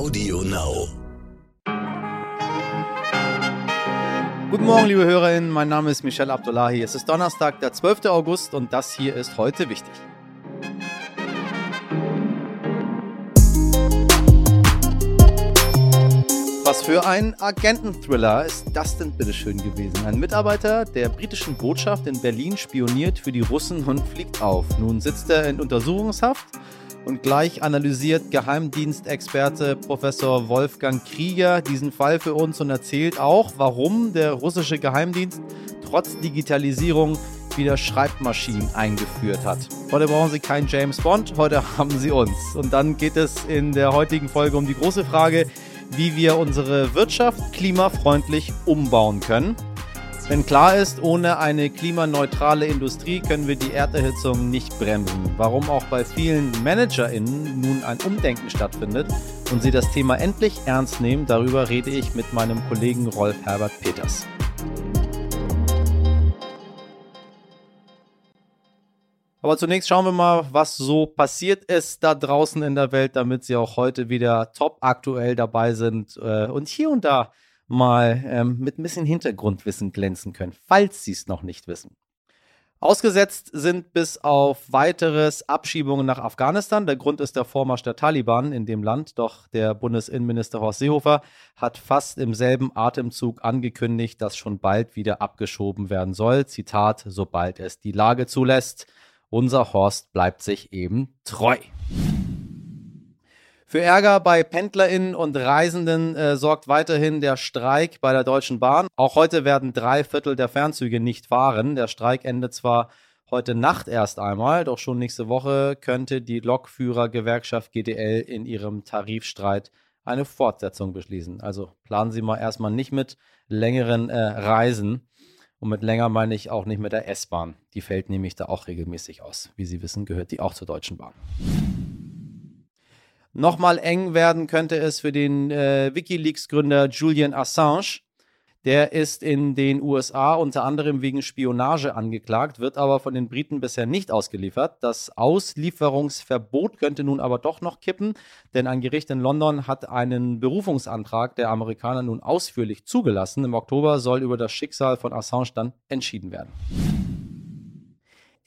Audio Now. Guten Morgen, liebe Hörerinnen. Mein Name ist Michel Abdullahi. Es ist Donnerstag, der 12. August und das hier ist heute wichtig. Was für ein Agenten-Thriller ist das denn bitteschön gewesen? Ein Mitarbeiter der britischen Botschaft in Berlin spioniert für die Russen und fliegt auf. Nun sitzt er in Untersuchungshaft und gleich analysiert Geheimdienstexperte Professor Wolfgang Krieger diesen Fall für uns und erzählt auch, warum der russische Geheimdienst trotz Digitalisierung wieder Schreibmaschinen eingeführt hat. Heute brauchen Sie keinen James Bond, heute haben Sie uns. Und dann geht es in der heutigen Folge um die große Frage, wie wir unsere Wirtschaft klimafreundlich umbauen können. Denn klar ist, ohne eine klimaneutrale Industrie können wir die Erderhitzung nicht bremsen. Warum auch bei vielen ManagerInnen nun ein Umdenken stattfindet und sie das Thema endlich ernst nehmen, darüber rede ich mit meinem Kollegen Rolf Herbert Peters. Aber zunächst schauen wir mal, was so passiert ist da draußen in der Welt, damit Sie auch heute wieder top aktuell dabei sind äh, und hier und da mal ähm, mit ein bisschen Hintergrundwissen glänzen können, falls Sie es noch nicht wissen. Ausgesetzt sind bis auf weiteres Abschiebungen nach Afghanistan. Der Grund ist der Vormarsch der Taliban in dem Land. Doch der Bundesinnenminister Horst Seehofer hat fast im selben Atemzug angekündigt, dass schon bald wieder abgeschoben werden soll. Zitat, sobald es die Lage zulässt. Unser Horst bleibt sich eben treu. Für Ärger bei PendlerInnen und Reisenden äh, sorgt weiterhin der Streik bei der Deutschen Bahn. Auch heute werden drei Viertel der Fernzüge nicht fahren. Der Streik endet zwar heute Nacht erst einmal, doch schon nächste Woche könnte die Lokführergewerkschaft GDL in ihrem Tarifstreit eine Fortsetzung beschließen. Also planen Sie mal erstmal nicht mit längeren äh, Reisen. Und mit länger meine ich auch nicht mit der S-Bahn. Die fällt nämlich da auch regelmäßig aus. Wie Sie wissen, gehört die auch zur Deutschen Bahn. Nochmal eng werden könnte es für den äh, Wikileaks-Gründer Julian Assange. Der ist in den USA unter anderem wegen Spionage angeklagt, wird aber von den Briten bisher nicht ausgeliefert. Das Auslieferungsverbot könnte nun aber doch noch kippen, denn ein Gericht in London hat einen Berufungsantrag der Amerikaner nun ausführlich zugelassen. Im Oktober soll über das Schicksal von Assange dann entschieden werden.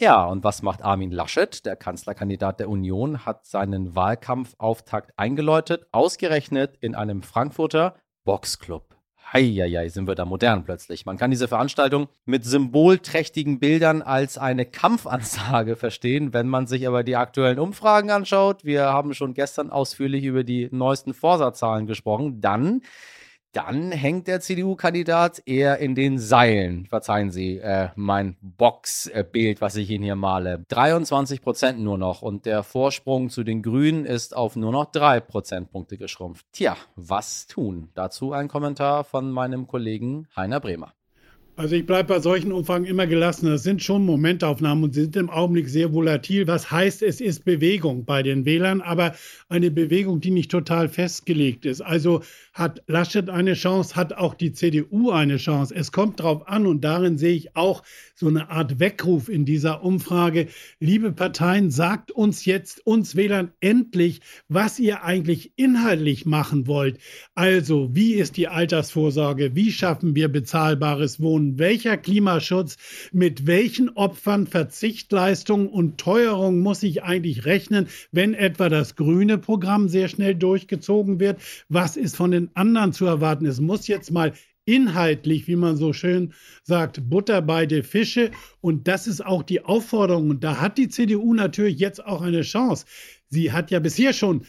Ja, und was macht Armin Laschet? Der Kanzlerkandidat der Union hat seinen Wahlkampfauftakt eingeläutet, ausgerechnet in einem Frankfurter Boxclub. Heieiei, sind wir da modern plötzlich. Man kann diese Veranstaltung mit symbolträchtigen Bildern als eine Kampfansage verstehen, wenn man sich aber die aktuellen Umfragen anschaut. Wir haben schon gestern ausführlich über die neuesten Vorsatzzahlen gesprochen. Dann dann hängt der CDU-Kandidat eher in den Seilen. Verzeihen Sie äh, mein Boxbild, was ich Ihnen hier male. 23 Prozent nur noch und der Vorsprung zu den Grünen ist auf nur noch drei Prozentpunkte geschrumpft. Tja, was tun? Dazu ein Kommentar von meinem Kollegen Heiner Bremer. Also ich bleibe bei solchen Umfragen immer gelassen. Das sind schon Momentaufnahmen und sie sind im Augenblick sehr volatil. Was heißt, es ist Bewegung bei den Wählern, aber eine Bewegung, die nicht total festgelegt ist. Also hat Laschet eine Chance, hat auch die CDU eine Chance. Es kommt darauf an und darin sehe ich auch so eine Art Weckruf in dieser Umfrage. Liebe Parteien, sagt uns jetzt, uns Wählern endlich, was ihr eigentlich inhaltlich machen wollt. Also, wie ist die Altersvorsorge? Wie schaffen wir bezahlbares Wohnen? Welcher Klimaschutz? Mit welchen Opfern, Verzichtleistungen und Teuerung muss ich eigentlich rechnen, wenn etwa das grüne Programm sehr schnell durchgezogen wird? Was ist von den den anderen zu erwarten. Es muss jetzt mal inhaltlich, wie man so schön sagt, Butter bei der Fische. Und das ist auch die Aufforderung. Und da hat die CDU natürlich jetzt auch eine Chance. Sie hat ja bisher schon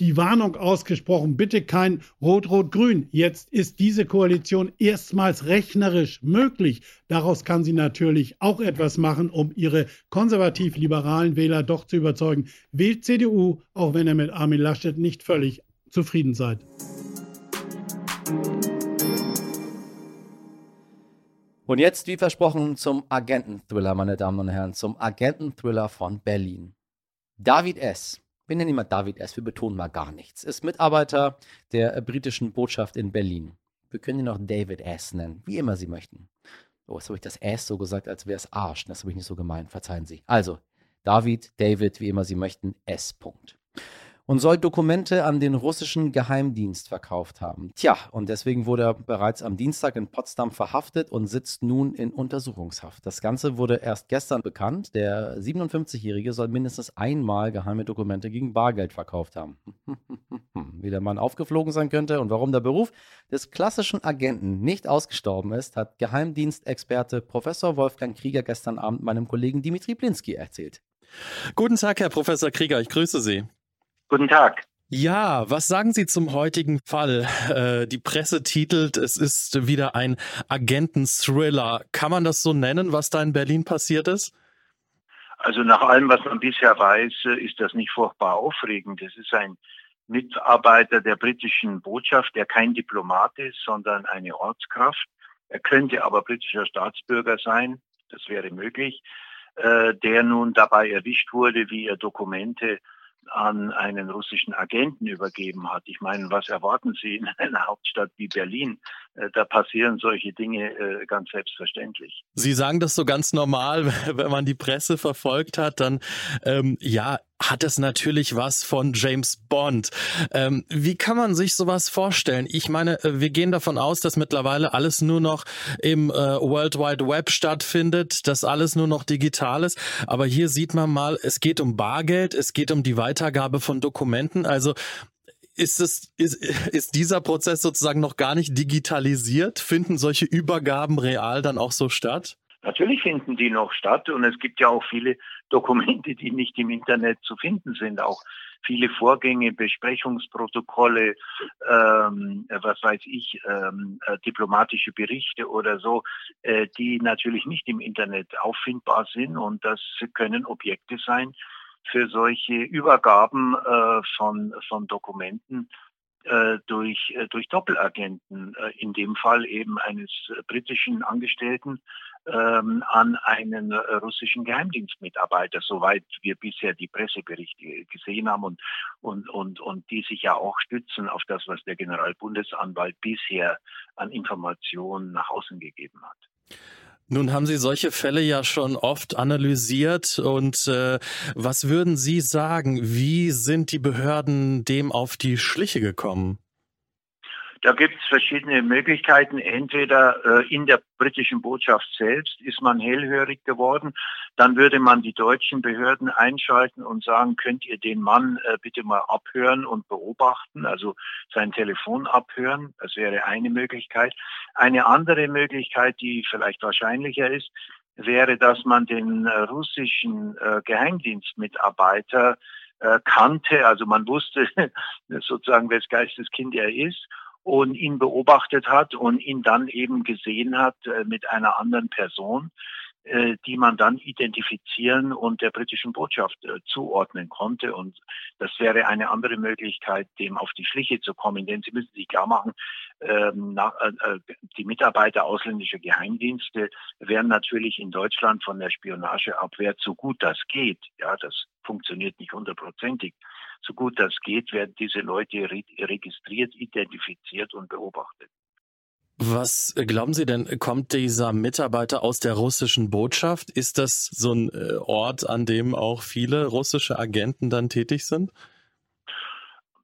die Warnung ausgesprochen, bitte kein Rot-Rot-Grün. Jetzt ist diese Koalition erstmals rechnerisch möglich. Daraus kann sie natürlich auch etwas machen, um ihre konservativ-liberalen Wähler doch zu überzeugen. Wählt CDU, auch wenn ihr mit Armin Laschet nicht völlig zufrieden seid. Und jetzt, wie versprochen, zum Agenten-Thriller, meine Damen und Herren, zum Agenten-Thriller von Berlin. David S., wir nennen ihn mal David S., wir betonen mal gar nichts, ist Mitarbeiter der britischen Botschaft in Berlin. Wir können ihn auch David S. nennen, wie immer Sie möchten. Oh, jetzt habe ich das S so gesagt, als wäre es Arsch. Das habe ich nicht so gemeint, verzeihen Sie. Also, David, David, wie immer Sie möchten, S. Punkt. Und soll Dokumente an den russischen Geheimdienst verkauft haben. Tja, und deswegen wurde er bereits am Dienstag in Potsdam verhaftet und sitzt nun in Untersuchungshaft. Das Ganze wurde erst gestern bekannt. Der 57-Jährige soll mindestens einmal geheime Dokumente gegen Bargeld verkauft haben. Wie der Mann aufgeflogen sein könnte und warum der Beruf des klassischen Agenten nicht ausgestorben ist, hat Geheimdienstexperte Professor Wolfgang Krieger gestern Abend meinem Kollegen Dimitri Blinski erzählt. Guten Tag, Herr Professor Krieger, ich grüße Sie. Guten Tag. Ja, was sagen Sie zum heutigen Fall? Äh, die Presse titelt, es ist wieder ein Agenten-Thriller. Kann man das so nennen, was da in Berlin passiert ist? Also nach allem, was man bisher weiß, äh, ist das nicht furchtbar aufregend. Es ist ein Mitarbeiter der britischen Botschaft, der kein Diplomat ist, sondern eine Ortskraft. Er könnte aber britischer Staatsbürger sein, das wäre möglich, äh, der nun dabei erwischt wurde, wie er Dokumente an einen russischen Agenten übergeben hat. Ich meine, was erwarten Sie in einer Hauptstadt wie Berlin? Äh, da passieren solche Dinge äh, ganz selbstverständlich. Sie sagen das so ganz normal, wenn man die Presse verfolgt hat, dann ähm, ja, hat es natürlich was von James Bond. Ähm, wie kann man sich sowas vorstellen? Ich meine, äh, wir gehen davon aus, dass mittlerweile alles nur noch im äh, World Wide Web stattfindet, dass alles nur noch digital ist. Aber hier sieht man mal, es geht um Bargeld, es geht um die Weitergabe von Dokumenten. Also ist es, ist, ist dieser Prozess sozusagen noch gar nicht digitalisiert? Finden solche Übergaben real dann auch so statt? Natürlich finden die noch statt und es gibt ja auch viele Dokumente, die nicht im Internet zu finden sind. Auch viele Vorgänge, Besprechungsprotokolle, ähm, was weiß ich, ähm, äh, diplomatische Berichte oder so, äh, die natürlich nicht im Internet auffindbar sind und das können Objekte sein für solche Übergaben äh, von, von Dokumenten äh, durch, äh, durch Doppelagenten, äh, in dem Fall eben eines britischen Angestellten ähm, an einen russischen Geheimdienstmitarbeiter, soweit wir bisher die Presseberichte gesehen haben und, und, und, und die sich ja auch stützen auf das, was der Generalbundesanwalt bisher an Informationen nach außen gegeben hat. Nun haben Sie solche Fälle ja schon oft analysiert und äh, was würden Sie sagen, wie sind die Behörden dem auf die Schliche gekommen? Da gibt es verschiedene Möglichkeiten. Entweder äh, in der britischen Botschaft selbst ist man hellhörig geworden. Dann würde man die deutschen Behörden einschalten und sagen, könnt ihr den Mann äh, bitte mal abhören und beobachten, also sein Telefon abhören. Das wäre eine Möglichkeit. Eine andere Möglichkeit, die vielleicht wahrscheinlicher ist, wäre, dass man den äh, russischen äh, Geheimdienstmitarbeiter äh, kannte, also man wusste sozusagen, wes Geisteskind er ist und ihn beobachtet hat und ihn dann eben gesehen hat äh, mit einer anderen Person, die man dann identifizieren und der britischen Botschaft äh, zuordnen konnte. Und das wäre eine andere Möglichkeit, dem auf die Schliche zu kommen. Denn Sie müssen sich klar machen, ähm, äh, äh die Mitarbeiter ausländischer Geheimdienste werden natürlich in Deutschland von der Spionageabwehr so gut das geht. Ja, das funktioniert nicht hundertprozentig so gut das geht, werden diese Leute registriert, identifiziert und beobachtet. Was glauben Sie denn, kommt dieser Mitarbeiter aus der russischen Botschaft? Ist das so ein äh, Ort, an dem auch viele russische Agenten dann tätig sind?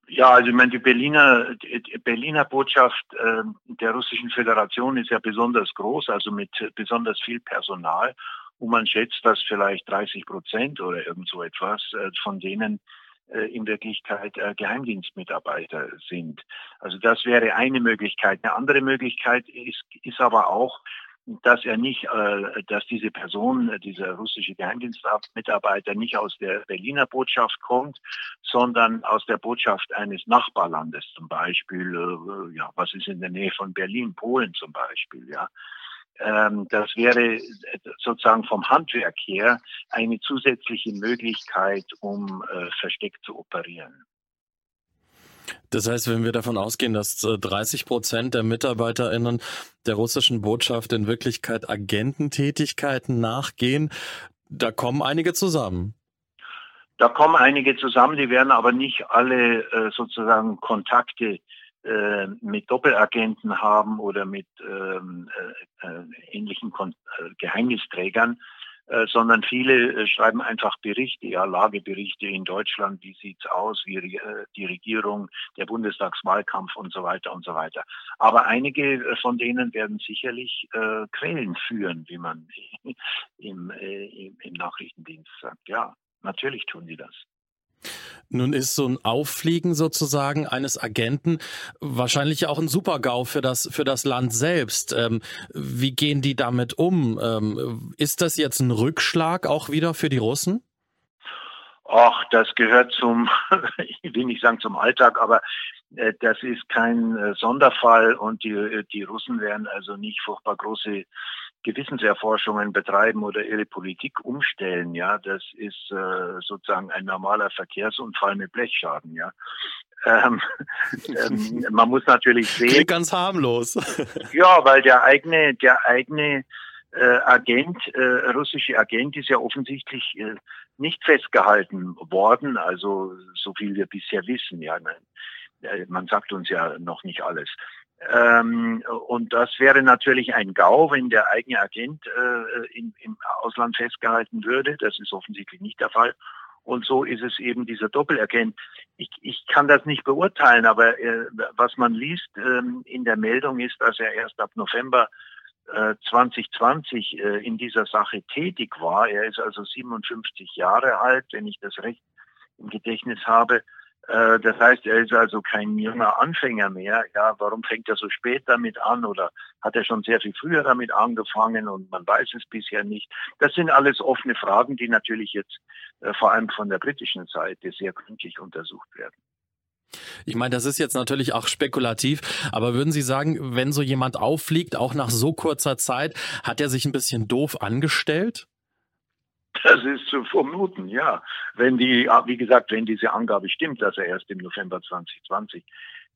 Ja, also ich meine, die Berliner, die Berliner Botschaft äh, der Russischen Föderation ist ja besonders groß, also mit besonders viel Personal. Und man schätzt, dass vielleicht 30 Prozent oder irgend so etwas äh, von denen äh, in Wirklichkeit äh, Geheimdienstmitarbeiter sind. Also das wäre eine Möglichkeit. Eine andere Möglichkeit ist, ist aber auch, dass er nicht, äh, dass diese Person, dieser russische Geheimdienstmitarbeiter nicht aus der Berliner Botschaft kommt, sondern aus der Botschaft eines Nachbarlandes, zum Beispiel, ja, was ist in der Nähe von Berlin, Polen zum Beispiel, ja. Ähm, das wäre sozusagen vom Handwerk her eine zusätzliche Möglichkeit, um äh, versteckt zu operieren. Das heißt, wenn wir davon ausgehen, dass 30 äh, Prozent der MitarbeiterInnen der russischen Botschaft in Wirklichkeit Agententätigkeiten nachgehen, da kommen einige zusammen. Da kommen einige zusammen, die werden aber nicht alle äh, sozusagen Kontakte äh, mit Doppelagenten haben oder mit ähm, äh, äh ähnlichen Kon äh, Geheimnisträgern, sondern viele schreiben einfach Berichte, ja, Lageberichte in Deutschland, wie sieht's aus, wie äh, die Regierung, der Bundestagswahlkampf und so weiter und so weiter. Aber einige von denen werden sicherlich äh, Quellen führen, wie man im, äh, im, im Nachrichtendienst sagt. Ja, natürlich tun sie das. Nun ist so ein Auffliegen sozusagen eines Agenten wahrscheinlich auch ein Supergau für das, für das Land selbst. Ähm, wie gehen die damit um? Ähm, ist das jetzt ein Rückschlag auch wieder für die Russen? Ach, das gehört zum, ich will nicht sagen zum Alltag, aber äh, das ist kein äh, Sonderfall und die, die Russen werden also nicht furchtbar große Gewissenserforschungen betreiben oder ihre Politik umstellen, ja, das ist äh, sozusagen ein normaler Verkehrsunfall mit Blechschaden, ja. Ähm, ähm, man muss natürlich sehen. Klingt ganz harmlos. ja, weil der eigene, der eigene äh, Agent, äh, russische Agent ist ja offensichtlich äh, nicht festgehalten worden, also so viel wir bisher wissen, ja. Nein. Äh, man sagt uns ja noch nicht alles. Ähm, und das wäre natürlich ein GAU, wenn der eigene Agent äh, in, im Ausland festgehalten würde. Das ist offensichtlich nicht der Fall. Und so ist es eben dieser Doppelagent. Ich, ich kann das nicht beurteilen, aber äh, was man liest äh, in der Meldung ist, dass er erst ab November äh, 2020 äh, in dieser Sache tätig war. Er ist also 57 Jahre alt, wenn ich das recht im Gedächtnis habe. Äh, das heißt, er ist also kein junger Anfänger mehr. Ja, warum fängt er so spät damit an oder hat er schon sehr viel früher damit angefangen und man weiß es bisher nicht? Das sind alles offene Fragen, die natürlich jetzt äh, vor allem von der britischen Seite sehr gründlich untersucht werden. Ich meine, das ist jetzt natürlich auch spekulativ, aber würden Sie sagen, wenn so jemand auffliegt, auch nach so kurzer Zeit, hat er sich ein bisschen doof angestellt? Das ist zu vermuten, ja. Wenn die, wie gesagt, wenn diese Angabe stimmt, dass er erst im November 2020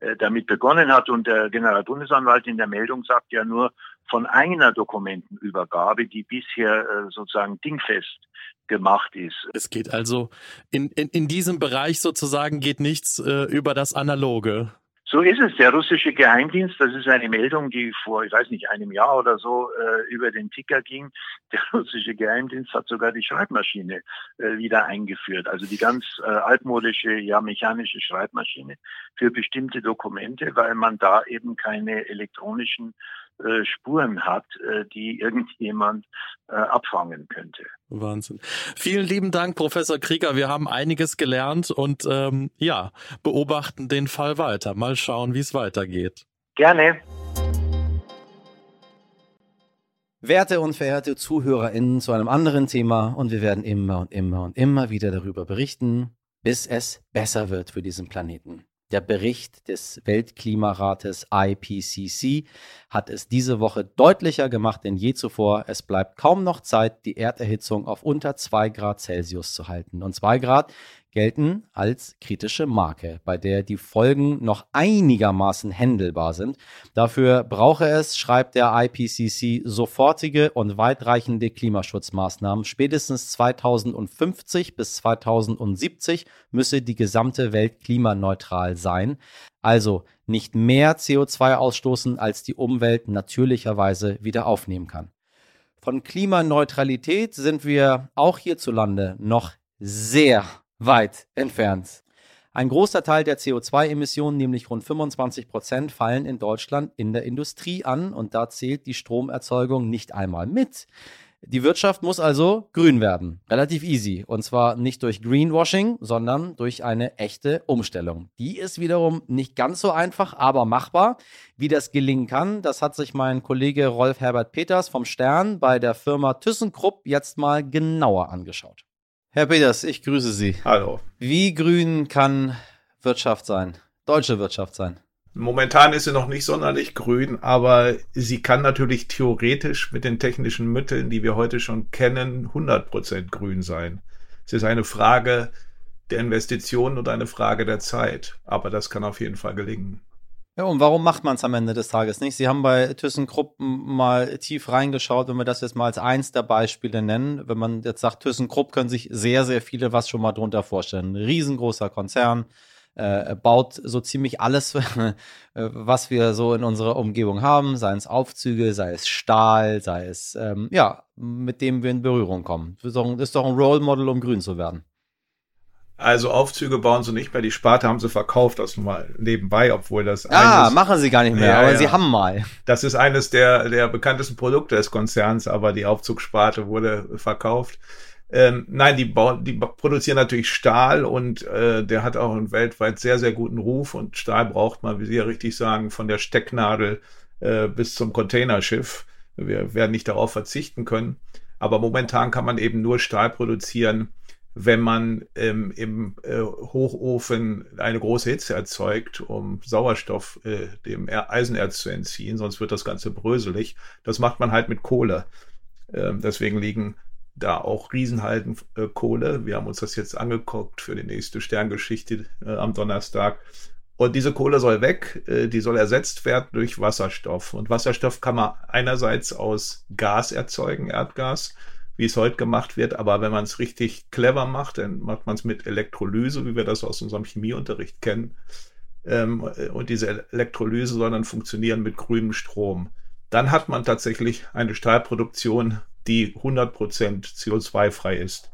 äh, damit begonnen hat und der Generalbundesanwalt in der Meldung sagt ja nur von einer Dokumentenübergabe, die bisher äh, sozusagen dingfest gemacht ist. Es geht also in, in, in diesem Bereich sozusagen geht nichts äh, über das Analoge. So ist es. Der russische Geheimdienst, das ist eine Meldung, die vor, ich weiß nicht, einem Jahr oder so äh, über den Ticker ging. Der russische Geheimdienst hat sogar die Schreibmaschine äh, wieder eingeführt. Also die ganz äh, altmodische, ja, mechanische Schreibmaschine für bestimmte Dokumente, weil man da eben keine elektronischen äh, Spuren hat, äh, die irgendjemand äh, abfangen könnte. Wahnsinn. Vielen lieben Dank, Professor Krieger. Wir haben einiges gelernt und ähm, ja, beobachten den Fall weiter. Mal schauen, wie es weitergeht. Gerne. Werte und verehrte ZuhörerInnen zu einem anderen Thema und wir werden immer und immer und immer wieder darüber berichten, bis es besser wird für diesen Planeten. Der Bericht des Weltklimarates IPCC hat es diese Woche deutlicher gemacht denn je zuvor. Es bleibt kaum noch Zeit, die Erderhitzung auf unter 2 Grad Celsius zu halten. Und 2 Grad gelten als kritische Marke, bei der die Folgen noch einigermaßen händelbar sind. Dafür brauche es, schreibt der IPCC, sofortige und weitreichende Klimaschutzmaßnahmen. Spätestens 2050 bis 2070 müsse die gesamte Welt klimaneutral sein. Also nicht mehr CO2 ausstoßen, als die Umwelt natürlicherweise wieder aufnehmen kann. Von Klimaneutralität sind wir auch hierzulande noch sehr weit entfernt. Ein großer Teil der CO2-Emissionen, nämlich rund 25 Prozent, fallen in Deutschland in der Industrie an und da zählt die Stromerzeugung nicht einmal mit. Die Wirtschaft muss also grün werden. Relativ easy. Und zwar nicht durch Greenwashing, sondern durch eine echte Umstellung. Die ist wiederum nicht ganz so einfach, aber machbar. Wie das gelingen kann, das hat sich mein Kollege Rolf Herbert Peters vom Stern bei der Firma ThyssenKrupp jetzt mal genauer angeschaut. Herr Peters, ich grüße Sie. Hallo. Wie grün kann Wirtschaft sein? Deutsche Wirtschaft sein? Momentan ist sie noch nicht sonderlich grün, aber sie kann natürlich theoretisch mit den technischen Mitteln, die wir heute schon kennen, 100% grün sein. Es ist eine Frage der Investitionen und eine Frage der Zeit, aber das kann auf jeden Fall gelingen. Ja, und warum macht man es am Ende des Tages nicht? Sie haben bei ThyssenKrupp mal tief reingeschaut, wenn wir das jetzt mal als eins der Beispiele nennen. Wenn man jetzt sagt, ThyssenKrupp können sich sehr, sehr viele was schon mal drunter vorstellen. Ein riesengroßer Konzern, äh, baut so ziemlich alles, äh, was wir so in unserer Umgebung haben, sei es Aufzüge, sei es Stahl, sei es, ähm, ja, mit dem wir in Berührung kommen. Ist doch ein Role Model, um grün zu werden. Also Aufzüge bauen sie nicht mehr, die Sparte haben sie verkauft, das nun mal nebenbei, obwohl das Ah, eines, machen sie gar nicht mehr, ja, aber ja. sie haben mal. Das ist eines der, der bekanntesten Produkte des Konzerns, aber die Aufzugssparte wurde verkauft. Ähm, nein, die, bauen, die produzieren natürlich Stahl und äh, der hat auch einen weltweit sehr, sehr guten Ruf und Stahl braucht man, wie Sie ja richtig sagen, von der Stecknadel äh, bis zum Containerschiff. Wir werden nicht darauf verzichten können. Aber momentan kann man eben nur Stahl produzieren, wenn man ähm, im äh, Hochofen eine große Hitze erzeugt, um Sauerstoff äh, dem Eisenerz zu entziehen, sonst wird das Ganze bröselig. Das macht man halt mit Kohle. Ähm, deswegen liegen da auch Riesenhalden äh, Kohle. Wir haben uns das jetzt angeguckt für die nächste Sterngeschichte äh, am Donnerstag. Und diese Kohle soll weg, äh, die soll ersetzt werden durch Wasserstoff. Und Wasserstoff kann man einerseits aus Gas erzeugen, Erdgas, wie es heute gemacht wird. Aber wenn man es richtig clever macht, dann macht man es mit Elektrolyse, wie wir das aus unserem Chemieunterricht kennen. Ähm, und diese Elektrolyse soll dann funktionieren mit grünem Strom. Dann hat man tatsächlich eine Stahlproduktion, die 100% CO2-frei ist.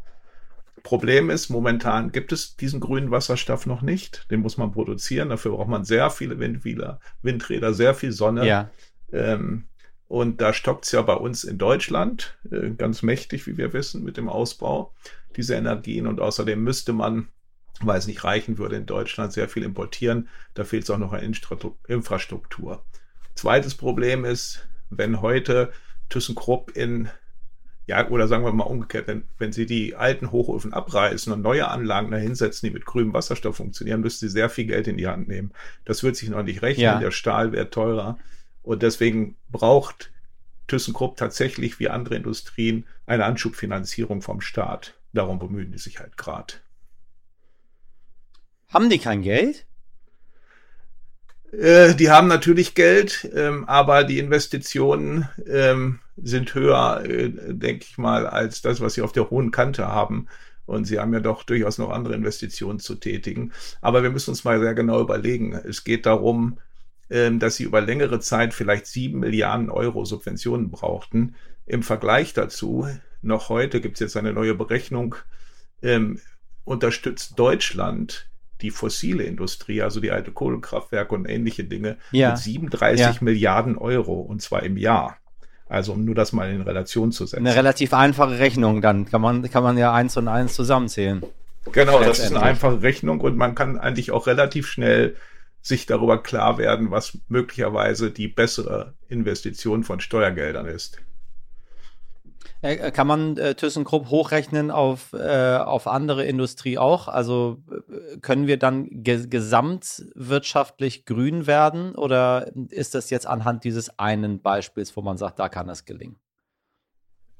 Problem ist, momentan gibt es diesen grünen Wasserstoff noch nicht. Den muss man produzieren. Dafür braucht man sehr viele Windräder, Windräder sehr viel Sonne. Ja. Ähm, und da stockt es ja bei uns in Deutschland äh, ganz mächtig, wie wir wissen, mit dem Ausbau dieser Energien. Und außerdem müsste man, weil es nicht reichen würde, in Deutschland sehr viel importieren. Da fehlt es auch noch an Infrastruktur. Zweites Problem ist, wenn heute ThyssenKrupp in ja, oder sagen wir mal umgekehrt, wenn, wenn Sie die alten Hochöfen abreißen und neue Anlagen dahinsetzen, die mit grünem Wasserstoff funktionieren, müssen Sie sehr viel Geld in die Hand nehmen. Das wird sich noch nicht rechnen, ja. der Stahl wird teurer. Und deswegen braucht ThyssenKrupp tatsächlich wie andere Industrien eine Anschubfinanzierung vom Staat. Darum bemühen die sich halt gerade. Haben die kein Geld? Äh, die haben natürlich Geld, ähm, aber die Investitionen ähm, sind höher, äh, denke ich mal, als das, was sie auf der hohen Kante haben. Und sie haben ja doch durchaus noch andere Investitionen zu tätigen. Aber wir müssen uns mal sehr genau überlegen. Es geht darum, dass sie über längere Zeit vielleicht sieben Milliarden Euro Subventionen brauchten. Im Vergleich dazu, noch heute gibt es jetzt eine neue Berechnung, ähm, unterstützt Deutschland die fossile Industrie, also die alte Kohlekraftwerke und ähnliche Dinge, ja. mit 37 ja. Milliarden Euro und zwar im Jahr. Also um nur das mal in Relation zu setzen. Eine relativ einfache Rechnung, dann kann man, kann man ja eins und eins zusammenzählen. Genau, das ist eine einfache Rechnung und man kann eigentlich auch relativ schnell sich darüber klar werden, was möglicherweise die bessere Investition von Steuergeldern ist. Äh, kann man äh, ThyssenKrupp hochrechnen auf, äh, auf andere Industrie auch? Also äh, können wir dann ge gesamtwirtschaftlich grün werden oder ist das jetzt anhand dieses einen Beispiels, wo man sagt, da kann es gelingen?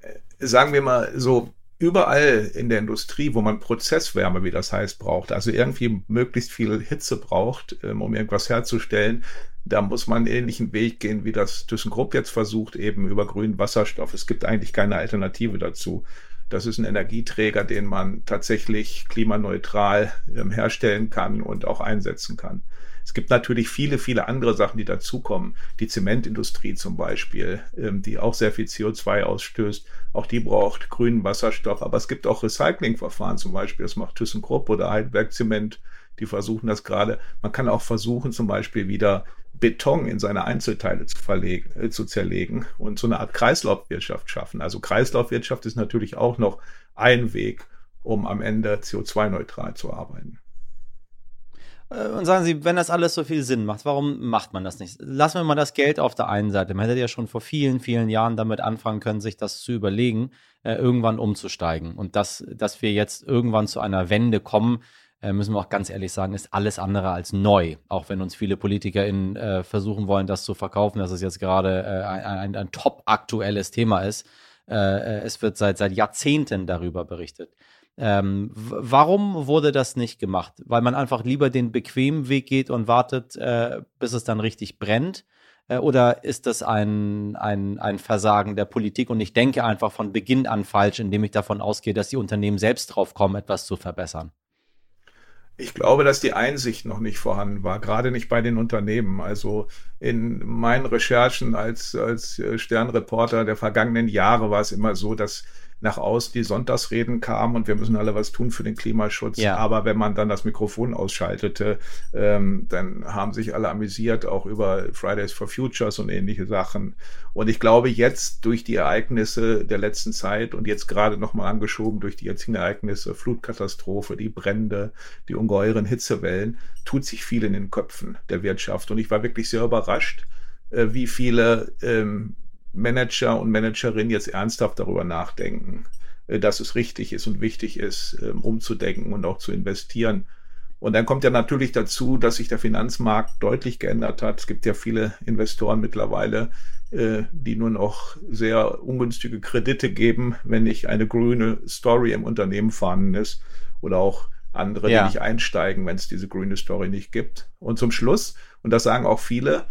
Äh, sagen wir mal so, überall in der Industrie, wo man Prozesswärme, wie das heißt, braucht, also irgendwie möglichst viel Hitze braucht, ähm, um irgendwas herzustellen, da muss man einen ähnlichen Weg gehen, wie das ThyssenKrupp jetzt versucht, eben über grünen Wasserstoff. Es gibt eigentlich keine Alternative dazu. Das ist ein Energieträger, den man tatsächlich klimaneutral ähm, herstellen kann und auch einsetzen kann. Es gibt natürlich viele, viele andere Sachen, die dazukommen. Die Zementindustrie zum Beispiel, ähm, die auch sehr viel CO2 ausstößt. Auch die braucht grünen Wasserstoff. Aber es gibt auch Recyclingverfahren zum Beispiel. Das macht ThyssenKrupp oder Heidelberg Zement. Die versuchen das gerade. Man kann auch versuchen, zum Beispiel wieder Beton in seine Einzelteile zu, verlegen, äh, zu zerlegen und so eine Art Kreislaufwirtschaft schaffen. Also Kreislaufwirtschaft ist natürlich auch noch ein Weg, um am Ende CO2-neutral zu arbeiten. Äh, und sagen Sie, wenn das alles so viel Sinn macht, warum macht man das nicht? Lassen wir mal das Geld auf der einen Seite. Man hätte ja schon vor vielen, vielen Jahren damit anfangen können, sich das zu überlegen, äh, irgendwann umzusteigen. Und dass, dass wir jetzt irgendwann zu einer Wende kommen, äh, müssen wir auch ganz ehrlich sagen, ist alles andere als neu. Auch wenn uns viele PolitikerInnen versuchen wollen, das zu verkaufen, dass es jetzt gerade ein, ein, ein top aktuelles Thema ist. Es wird seit, seit Jahrzehnten darüber berichtet. Ähm, warum wurde das nicht gemacht? Weil man einfach lieber den bequemen Weg geht und wartet, äh, bis es dann richtig brennt? Äh, oder ist das ein, ein, ein Versagen der Politik? Und ich denke einfach von Beginn an falsch, indem ich davon ausgehe, dass die Unternehmen selbst drauf kommen, etwas zu verbessern. Ich glaube, dass die Einsicht noch nicht vorhanden war, gerade nicht bei den Unternehmen. Also in meinen Recherchen als, als äh, Sternreporter der vergangenen Jahre war es immer so, dass nach außen die Sonntagsreden kamen und wir müssen alle was tun für den Klimaschutz. Ja. Aber wenn man dann das Mikrofon ausschaltete, ähm, dann haben sich alle amüsiert, auch über Fridays for Futures und ähnliche Sachen. Und ich glaube, jetzt durch die Ereignisse der letzten Zeit und jetzt gerade nochmal angeschoben durch die jetzigen Ereignisse, Flutkatastrophe, die Brände, die ungeheuren Hitzewellen, tut sich viel in den Köpfen der Wirtschaft. Und ich war wirklich sehr überrascht, äh, wie viele ähm, Manager und Managerinnen jetzt ernsthaft darüber nachdenken, äh, dass es richtig ist und wichtig ist, ähm, umzudenken und auch zu investieren. Und dann kommt ja natürlich dazu, dass sich der Finanzmarkt deutlich geändert hat. Es gibt ja viele Investoren mittlerweile, äh, die nur noch sehr ungünstige Kredite geben, wenn nicht eine grüne Story im Unternehmen vorhanden ist oder auch andere, ja. die nicht einsteigen, wenn es diese grüne Story nicht gibt. Und zum Schluss, und das sagen auch viele,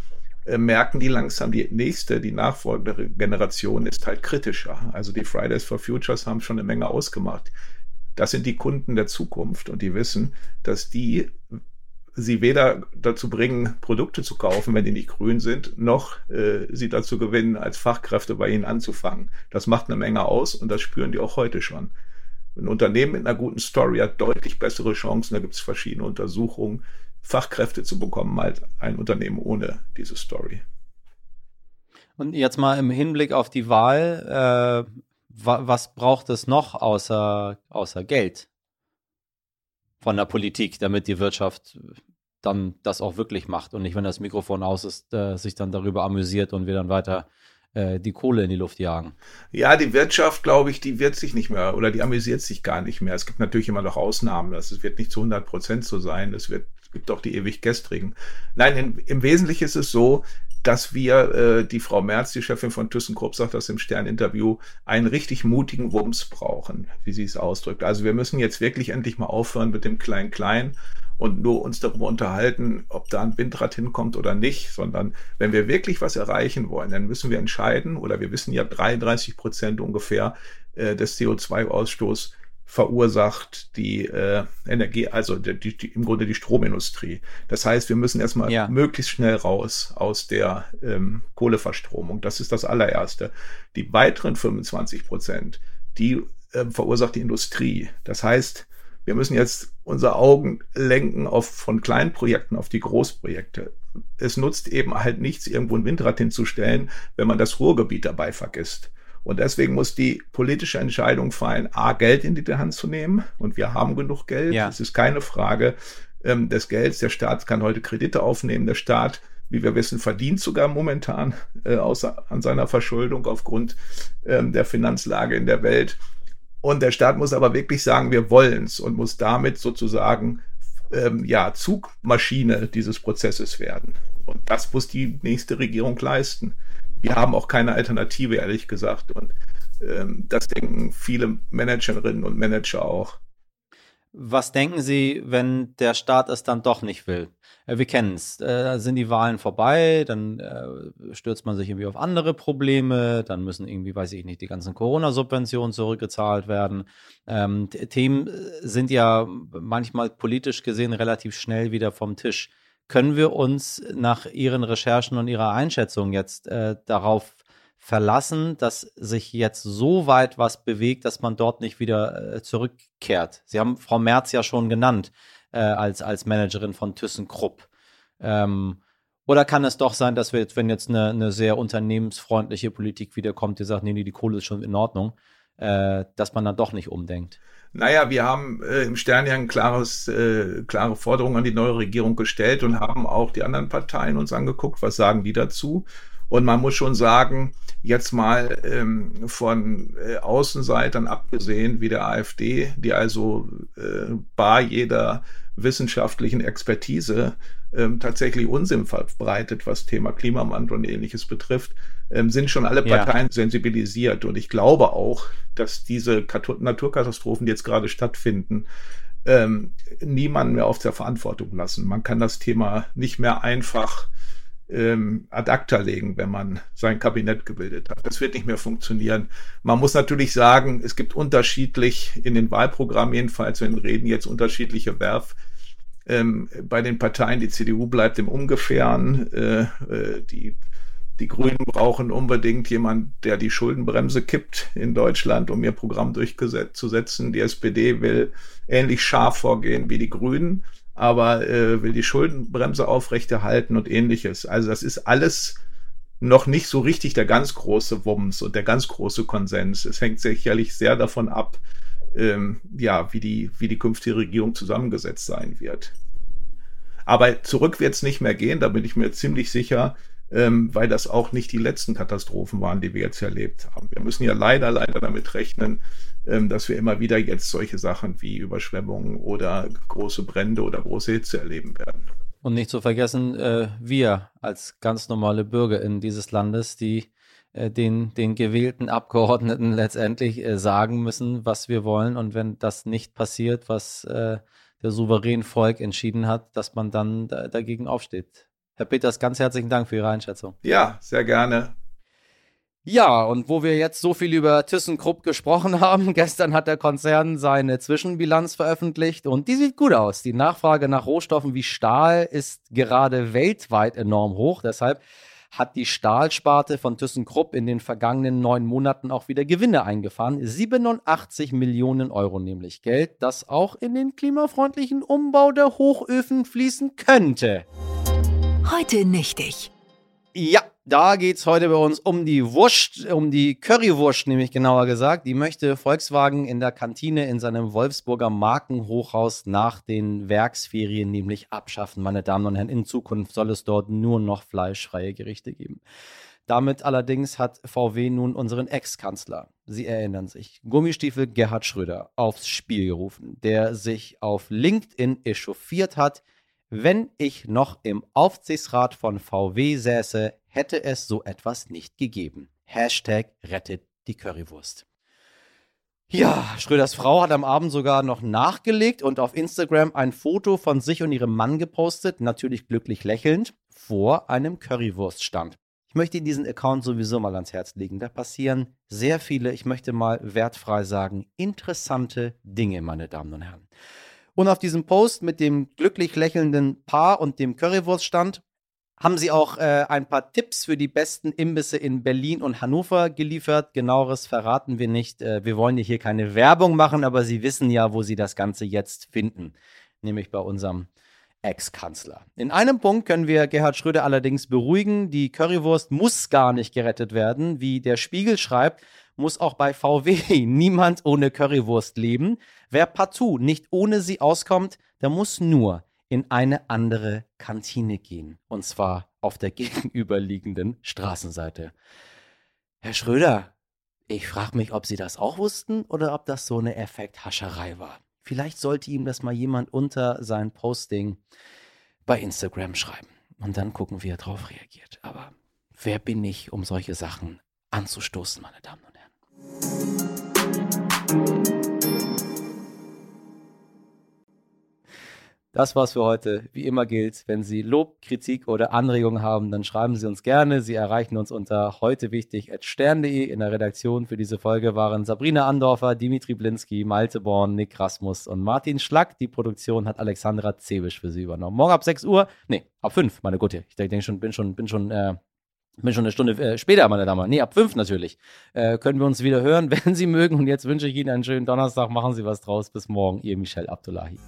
merken die langsam, die nächste, die nachfolgende Generation ist halt kritischer. Also die Fridays for Futures haben schon eine Menge ausgemacht. Das sind die Kunden der Zukunft und die wissen, dass die sie weder dazu bringen, Produkte zu kaufen, wenn die nicht grün sind, noch äh, sie dazu gewinnen, als Fachkräfte bei ihnen anzufangen. Das macht eine Menge aus und das spüren die auch heute schon. Ein Unternehmen mit einer guten Story hat deutlich bessere Chancen, da gibt es verschiedene Untersuchungen, Fachkräfte zu bekommen als ein Unternehmen ohne diese Story. Und jetzt mal im Hinblick auf die Wahl, äh, wa was braucht es noch außer, außer Geld von der Politik, damit die Wirtschaft dann das auch wirklich macht und nicht, wenn das Mikrofon aus ist, äh, sich dann darüber amüsiert und wir dann weiter äh, die Kohle in die Luft jagen. Ja, die Wirtschaft, glaube ich, die wird sich nicht mehr oder die amüsiert sich gar nicht mehr. Es gibt natürlich immer noch Ausnahmen. Das wird nicht zu 100 Prozent so sein. Es wird gibt auch die ewig gestrigen. Nein, in, im Wesentlichen ist es so, dass wir, äh, die Frau Merz, die Chefin von ThyssenKrupp, sagt das im Stern-Interview, einen richtig mutigen Wumms brauchen, wie sie es ausdrückt. Also wir müssen jetzt wirklich endlich mal aufhören mit dem Klein-Klein und nur uns darüber unterhalten, ob da ein Windrad hinkommt oder nicht, sondern wenn wir wirklich was erreichen wollen, dann müssen wir entscheiden, oder wir wissen ja 33 Prozent ungefähr äh, des CO2-Ausstoßes verursacht die äh, Energie, also die, die, im Grunde die Stromindustrie. Das heißt, wir müssen erstmal ja. möglichst schnell raus aus der ähm, Kohleverstromung. Das ist das allererste. Die weiteren 25 Prozent, die äh, verursacht die Industrie. Das heißt, wir müssen jetzt unsere Augen lenken auf von kleinen Projekten auf die Großprojekte. Es nutzt eben halt nichts, irgendwo ein Windrad hinzustellen, wenn man das Ruhrgebiet dabei vergisst. Und deswegen muss die politische Entscheidung fallen, A, Geld in die Hand zu nehmen. Und wir haben genug Geld. Ja. Es ist keine Frage ähm, des Gelds. Der Staat kann heute Kredite aufnehmen. Der Staat, wie wir wissen, verdient sogar momentan äh, außer an seiner Verschuldung aufgrund ähm, der Finanzlage in der Welt. Und der Staat muss aber wirklich sagen, wir wollen's und muss damit sozusagen ähm, ja Zugmaschine dieses Prozesses werden. Und das muss die nächste Regierung leisten wir haben auch keine Alternative, ehrlich gesagt. Und ähm, das denken viele Managerinnen und Manager auch. Was denken Sie, wenn der Staat es dann doch nicht will? Äh, wir kennen es. Äh, sind die Wahlen vorbei, dann äh, stürzt man sich irgendwie auf andere Probleme, dann müssen irgendwie, weiß ich nicht, die ganzen Corona-Subventionen zurückgezahlt werden. Ähm, Themen äh, sind ja manchmal politisch gesehen relativ schnell wieder vom Tisch. Können wir uns nach Ihren Recherchen und Ihrer Einschätzung jetzt äh, darauf verlassen, dass sich jetzt so weit was bewegt, dass man dort nicht wieder äh, zurückkehrt? Sie haben Frau Merz ja schon genannt äh, als, als Managerin von ThyssenKrupp. Ähm, oder kann es doch sein, dass wir jetzt, wenn jetzt eine, eine sehr unternehmensfreundliche Politik wiederkommt, die sagt, nee, nee, die Kohle ist schon in Ordnung, äh, dass man dann doch nicht umdenkt? Naja, wir haben äh, im Stern ja ein klares, äh, klare Forderung an die neue Regierung gestellt und haben auch die anderen Parteien uns angeguckt, was sagen die dazu. Und man muss schon sagen, jetzt mal ähm, von äh, Außenseitern abgesehen, wie der AfD, die also äh, bar jeder wissenschaftlichen Expertise ähm, tatsächlich Unsinn verbreitet, was Thema Klimawandel und ähnliches betrifft, ähm, sind schon alle Parteien ja. sensibilisiert. Und ich glaube auch, dass diese Naturkatastrophen, die jetzt gerade stattfinden, ähm, niemanden mehr auf der Verantwortung lassen. Man kann das Thema nicht mehr einfach ähm, ad acta legen, wenn man sein Kabinett gebildet hat. Das wird nicht mehr funktionieren. Man muss natürlich sagen, es gibt unterschiedlich in den Wahlprogrammen jedenfalls, wenn wir reden jetzt unterschiedliche Werf ähm, bei den Parteien. Die CDU bleibt im Ungefähren. Äh, äh, die, die Grünen brauchen unbedingt jemand, der die Schuldenbremse kippt in Deutschland, um ihr Programm durchzusetzen. Die SPD will ähnlich scharf vorgehen wie die Grünen, aber äh, will die Schuldenbremse aufrechterhalten und ähnliches. Also das ist alles noch nicht so richtig der ganz große Wumms und der ganz große Konsens. Es hängt sicherlich sehr davon ab, ähm, ja, wie die, wie die künftige Regierung zusammengesetzt sein wird. Aber zurück wird es nicht mehr gehen, da bin ich mir ziemlich sicher, ähm, weil das auch nicht die letzten Katastrophen waren, die wir jetzt erlebt haben. Wir müssen ja leider, leider damit rechnen, ähm, dass wir immer wieder jetzt solche Sachen wie Überschwemmungen oder große Brände oder große Hitze erleben werden. Und nicht zu vergessen, äh, wir als ganz normale BürgerInnen dieses Landes, die äh, den, den gewählten Abgeordneten letztendlich äh, sagen müssen, was wir wollen. Und wenn das nicht passiert, was äh, der souveränen Volk entschieden hat, dass man dann da, dagegen aufsteht. Herr Peters, ganz herzlichen Dank für Ihre Einschätzung. Ja, sehr gerne. Ja, und wo wir jetzt so viel über ThyssenKrupp gesprochen haben, gestern hat der Konzern seine Zwischenbilanz veröffentlicht und die sieht gut aus. Die Nachfrage nach Rohstoffen wie Stahl ist gerade weltweit enorm hoch. Deshalb hat die Stahlsparte von ThyssenKrupp in den vergangenen neun Monaten auch wieder Gewinne eingefahren. 87 Millionen Euro nämlich Geld, das auch in den klimafreundlichen Umbau der Hochöfen fließen könnte. Heute nichtig. Ja, da geht es heute bei uns um die Wurst, um die Currywurst, nämlich genauer gesagt. Die möchte Volkswagen in der Kantine in seinem Wolfsburger Markenhochhaus nach den Werksferien nämlich abschaffen. Meine Damen und Herren, in Zukunft soll es dort nur noch fleischfreie Gerichte geben. Damit allerdings hat VW nun unseren Ex-Kanzler, Sie erinnern sich, Gummistiefel Gerhard Schröder aufs Spiel gerufen, der sich auf LinkedIn echauffiert hat, wenn ich noch im Aufsichtsrat von VW säße, hätte es so etwas nicht gegeben. Hashtag rettet die Currywurst. Ja, Schröders Frau hat am Abend sogar noch nachgelegt und auf Instagram ein Foto von sich und ihrem Mann gepostet, natürlich glücklich lächelnd, vor einem Currywurststand. Ich möchte Ihnen diesen Account sowieso mal ans Herz legen. Da passieren sehr viele, ich möchte mal wertfrei sagen, interessante Dinge, meine Damen und Herren. Und auf diesem Post mit dem glücklich lächelnden Paar und dem Currywurststand haben sie auch äh, ein paar Tipps für die besten Imbisse in Berlin und Hannover geliefert. Genaueres verraten wir nicht. Äh, wir wollen hier keine Werbung machen, aber Sie wissen ja, wo Sie das Ganze jetzt finden. Nämlich bei unserem Ex-Kanzler. In einem Punkt können wir Gerhard Schröder allerdings beruhigen. Die Currywurst muss gar nicht gerettet werden. Wie der Spiegel schreibt, muss auch bei VW niemand ohne Currywurst leben. Wer partout nicht ohne sie auskommt, der muss nur in eine andere Kantine gehen. Und zwar auf der gegenüberliegenden Straßenseite. Herr Schröder, ich frage mich, ob Sie das auch wussten oder ob das so eine Effekthascherei war. Vielleicht sollte ihm das mal jemand unter sein Posting bei Instagram schreiben. Und dann gucken, wie er darauf reagiert. Aber wer bin ich, um solche Sachen anzustoßen, meine Damen und Herren? Das war's für heute. Wie immer gilt, wenn Sie Lob, Kritik oder Anregungen haben, dann schreiben Sie uns gerne. Sie erreichen uns unter heute wichtig stern.de. In der Redaktion für diese Folge waren Sabrina Andorfer, Dimitri Blinski, Malte Born, Nick Rasmus und Martin Schlack. Die Produktion hat Alexandra Zewisch für Sie übernommen. Morgen ab 6 Uhr, nee, ab 5, meine Gute. Ich denke schon, bin schon, bin schon, äh, bin schon eine Stunde äh, später, meine Damen. Nee, ab 5 natürlich. Äh, können wir uns wieder hören, wenn Sie mögen. Und jetzt wünsche ich Ihnen einen schönen Donnerstag. Machen Sie was draus. Bis morgen. Ihr Michel Abdullahi.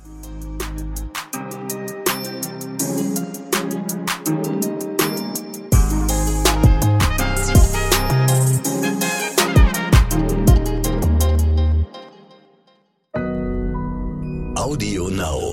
now.